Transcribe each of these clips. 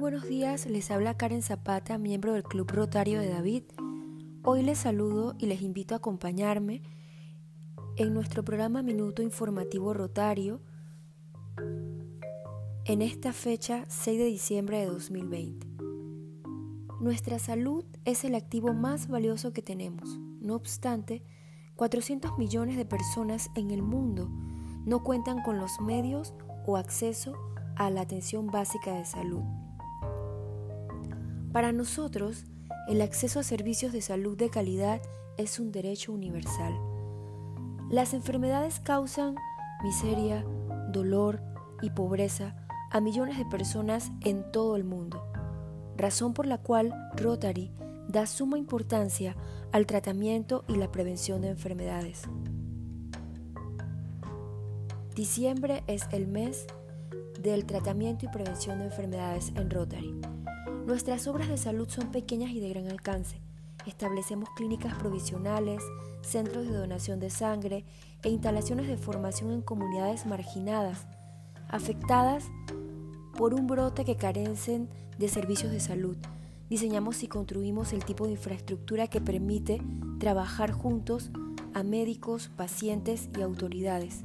buenos días, les habla Karen Zapata, miembro del Club Rotario de David. Hoy les saludo y les invito a acompañarme en nuestro programa Minuto Informativo Rotario en esta fecha 6 de diciembre de 2020. Nuestra salud es el activo más valioso que tenemos. No obstante, 400 millones de personas en el mundo no cuentan con los medios o acceso a la atención básica de salud. Para nosotros, el acceso a servicios de salud de calidad es un derecho universal. Las enfermedades causan miseria, dolor y pobreza a millones de personas en todo el mundo, razón por la cual Rotary da suma importancia al tratamiento y la prevención de enfermedades. Diciembre es el mes del tratamiento y prevención de enfermedades en Rotary. Nuestras obras de salud son pequeñas y de gran alcance. Establecemos clínicas provisionales, centros de donación de sangre e instalaciones de formación en comunidades marginadas, afectadas por un brote que carecen de servicios de salud. Diseñamos y construimos el tipo de infraestructura que permite trabajar juntos a médicos, pacientes y autoridades.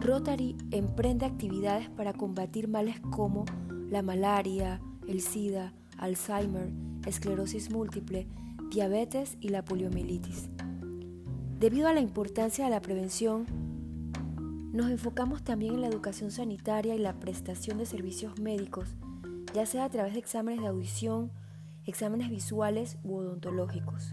Rotary emprende actividades para combatir males como la malaria, el SIDA, Alzheimer, esclerosis múltiple, diabetes y la poliomielitis. Debido a la importancia de la prevención, nos enfocamos también en la educación sanitaria y la prestación de servicios médicos, ya sea a través de exámenes de audición, exámenes visuales u odontológicos.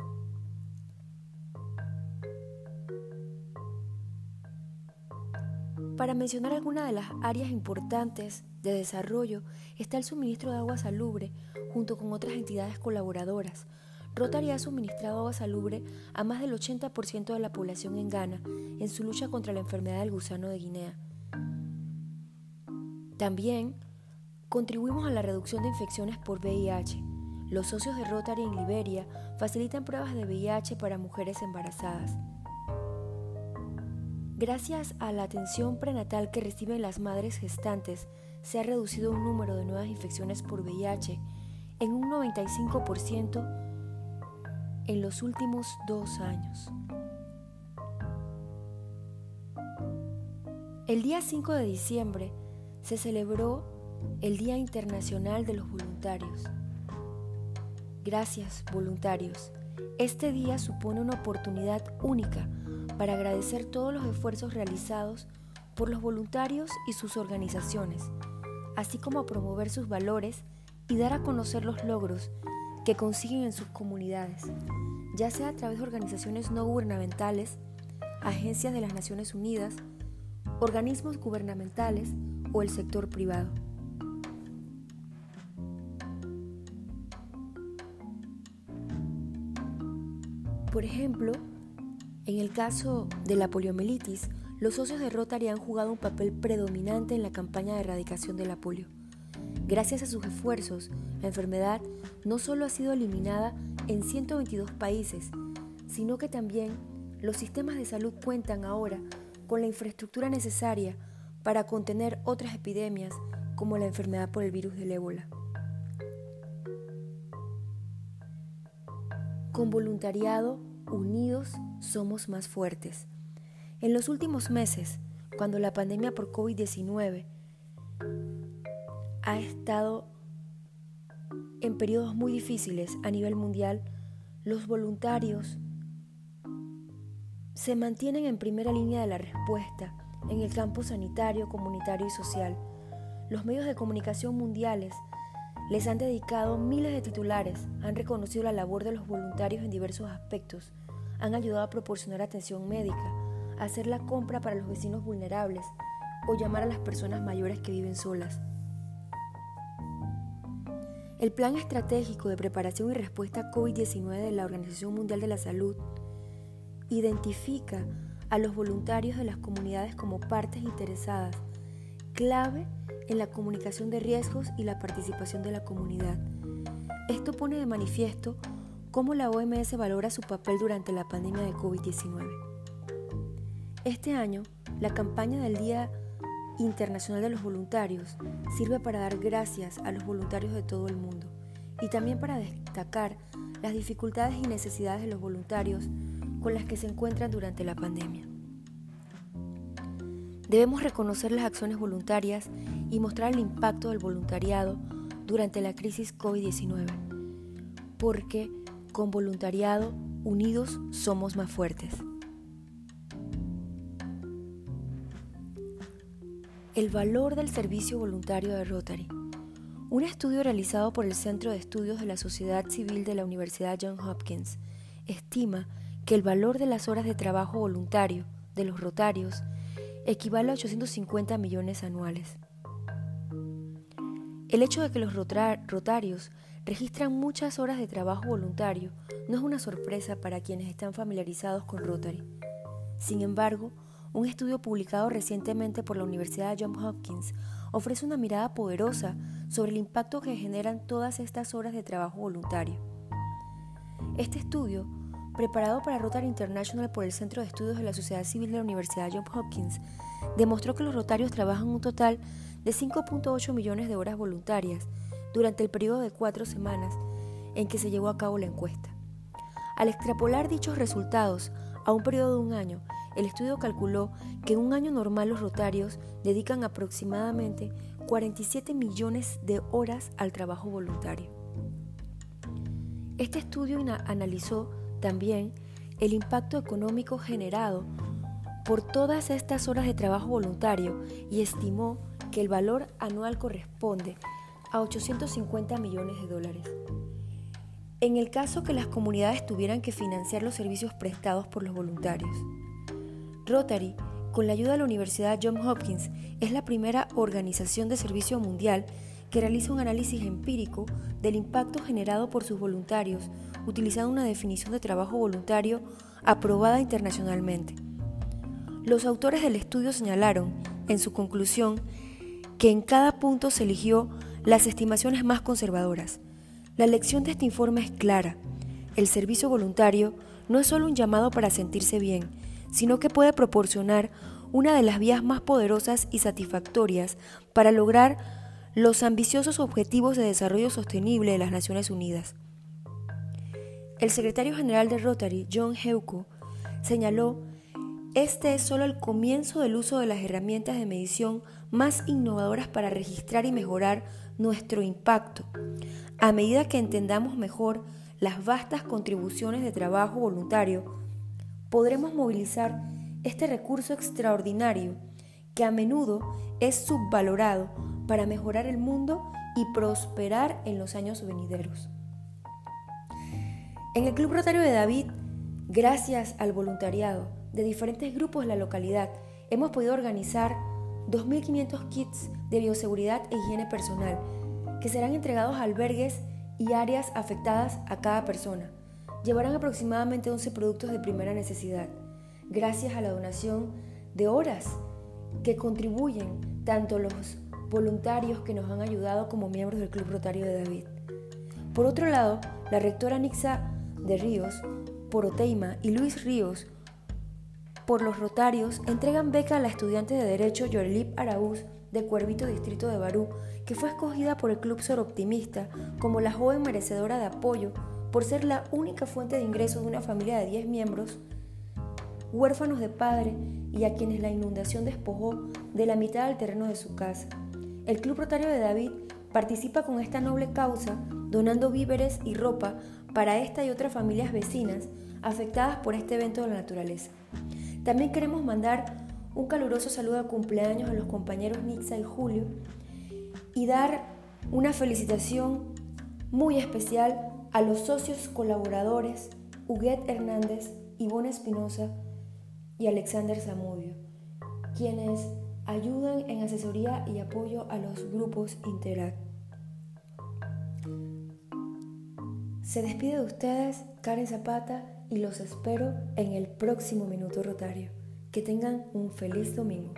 Para mencionar algunas de las áreas importantes de desarrollo está el suministro de agua salubre junto con otras entidades colaboradoras. Rotary ha suministrado agua salubre a más del 80% de la población en Ghana en su lucha contra la enfermedad del gusano de Guinea. También contribuimos a la reducción de infecciones por VIH. Los socios de Rotary en Liberia facilitan pruebas de VIH para mujeres embarazadas. Gracias a la atención prenatal que reciben las madres gestantes, se ha reducido un número de nuevas infecciones por VIH en un 95% en los últimos dos años. El día 5 de diciembre se celebró el Día Internacional de los Voluntarios. Gracias, voluntarios. Este día supone una oportunidad única para agradecer todos los esfuerzos realizados por los voluntarios y sus organizaciones, así como promover sus valores y dar a conocer los logros que consiguen en sus comunidades, ya sea a través de organizaciones no gubernamentales, agencias de las Naciones Unidas, organismos gubernamentales o el sector privado. Por ejemplo, en el caso de la poliomielitis, los socios de Rotary han jugado un papel predominante en la campaña de erradicación de la polio. Gracias a sus esfuerzos, la enfermedad no solo ha sido eliminada en 122 países, sino que también los sistemas de salud cuentan ahora con la infraestructura necesaria para contener otras epidemias como la enfermedad por el virus del ébola. Con voluntariado, unidos somos más fuertes. En los últimos meses, cuando la pandemia por COVID-19 ha estado en periodos muy difíciles a nivel mundial, los voluntarios se mantienen en primera línea de la respuesta en el campo sanitario, comunitario y social. Los medios de comunicación mundiales les han dedicado miles de titulares, han reconocido la labor de los voluntarios en diversos aspectos, han ayudado a proporcionar atención médica, a hacer la compra para los vecinos vulnerables o llamar a las personas mayores que viven solas. El Plan Estratégico de Preparación y Respuesta a COVID-19 de la Organización Mundial de la Salud identifica a los voluntarios de las comunidades como partes interesadas, clave en la comunicación de riesgos y la participación de la comunidad. Esto pone de manifiesto cómo la OMS valora su papel durante la pandemia de COVID-19. Este año, la campaña del Día Internacional de los Voluntarios sirve para dar gracias a los voluntarios de todo el mundo y también para destacar las dificultades y necesidades de los voluntarios con las que se encuentran durante la pandemia. Debemos reconocer las acciones voluntarias y mostrar el impacto del voluntariado durante la crisis COVID-19, porque con voluntariado unidos somos más fuertes. El valor del servicio voluntario de Rotary. Un estudio realizado por el Centro de Estudios de la Sociedad Civil de la Universidad Johns Hopkins estima que el valor de las horas de trabajo voluntario de los rotarios equivale a 850 millones anuales. El hecho de que los rotarios registran muchas horas de trabajo voluntario no es una sorpresa para quienes están familiarizados con Rotary. Sin embargo, un estudio publicado recientemente por la Universidad Johns Hopkins ofrece una mirada poderosa sobre el impacto que generan todas estas horas de trabajo voluntario. Este estudio preparado para Rotary International por el Centro de Estudios de la Sociedad Civil de la Universidad Johns Hopkins, demostró que los rotarios trabajan un total de 5.8 millones de horas voluntarias durante el periodo de cuatro semanas en que se llevó a cabo la encuesta. Al extrapolar dichos resultados a un periodo de un año, el estudio calculó que en un año normal los rotarios dedican aproximadamente 47 millones de horas al trabajo voluntario. Este estudio analizó también el impacto económico generado por todas estas horas de trabajo voluntario y estimó que el valor anual corresponde a 850 millones de dólares. En el caso que las comunidades tuvieran que financiar los servicios prestados por los voluntarios. Rotary, con la ayuda de la Universidad Johns Hopkins, es la primera organización de servicio mundial que realiza un análisis empírico del impacto generado por sus voluntarios utilizando una definición de trabajo voluntario aprobada internacionalmente. Los autores del estudio señalaron, en su conclusión, que en cada punto se eligió las estimaciones más conservadoras. La lección de este informe es clara. El servicio voluntario no es solo un llamado para sentirse bien, sino que puede proporcionar una de las vías más poderosas y satisfactorias para lograr los ambiciosos objetivos de desarrollo sostenible de las Naciones Unidas. El secretario general de Rotary, John Heuco, señaló, este es solo el comienzo del uso de las herramientas de medición más innovadoras para registrar y mejorar nuestro impacto. A medida que entendamos mejor las vastas contribuciones de trabajo voluntario, podremos movilizar este recurso extraordinario que a menudo es subvalorado para mejorar el mundo y prosperar en los años venideros. En el Club Rotario de David, gracias al voluntariado de diferentes grupos de la localidad, hemos podido organizar 2.500 kits de bioseguridad e higiene personal que serán entregados a albergues y áreas afectadas a cada persona. Llevarán aproximadamente 11 productos de primera necesidad, gracias a la donación de horas que contribuyen tanto los voluntarios que nos han ayudado como miembros del Club Rotario de David. Por otro lado, la rectora Nixa de Ríos, por Oteima y Luis Ríos, por los Rotarios, entregan beca a la estudiante de Derecho Yorelip Araúz de Cuervito Distrito de Barú, que fue escogida por el Club Ser Optimista como la joven merecedora de apoyo por ser la única fuente de ingresos de una familia de 10 miembros, huérfanos de padre y a quienes la inundación despojó de la mitad del terreno de su casa. El Club Rotario de David participa con esta noble causa donando víveres y ropa para esta y otras familias vecinas afectadas por este evento de la naturaleza. También queremos mandar un caluroso saludo de cumpleaños a los compañeros Nixa y Julio y dar una felicitación muy especial a los socios colaboradores Huguet Hernández, Ivonne Espinosa y Alexander Zamudio, quienes ayudan en asesoría y apoyo a los grupos Interact. Se despide de ustedes Karen Zapata y los espero en el próximo Minuto Rotario. Que tengan un feliz domingo.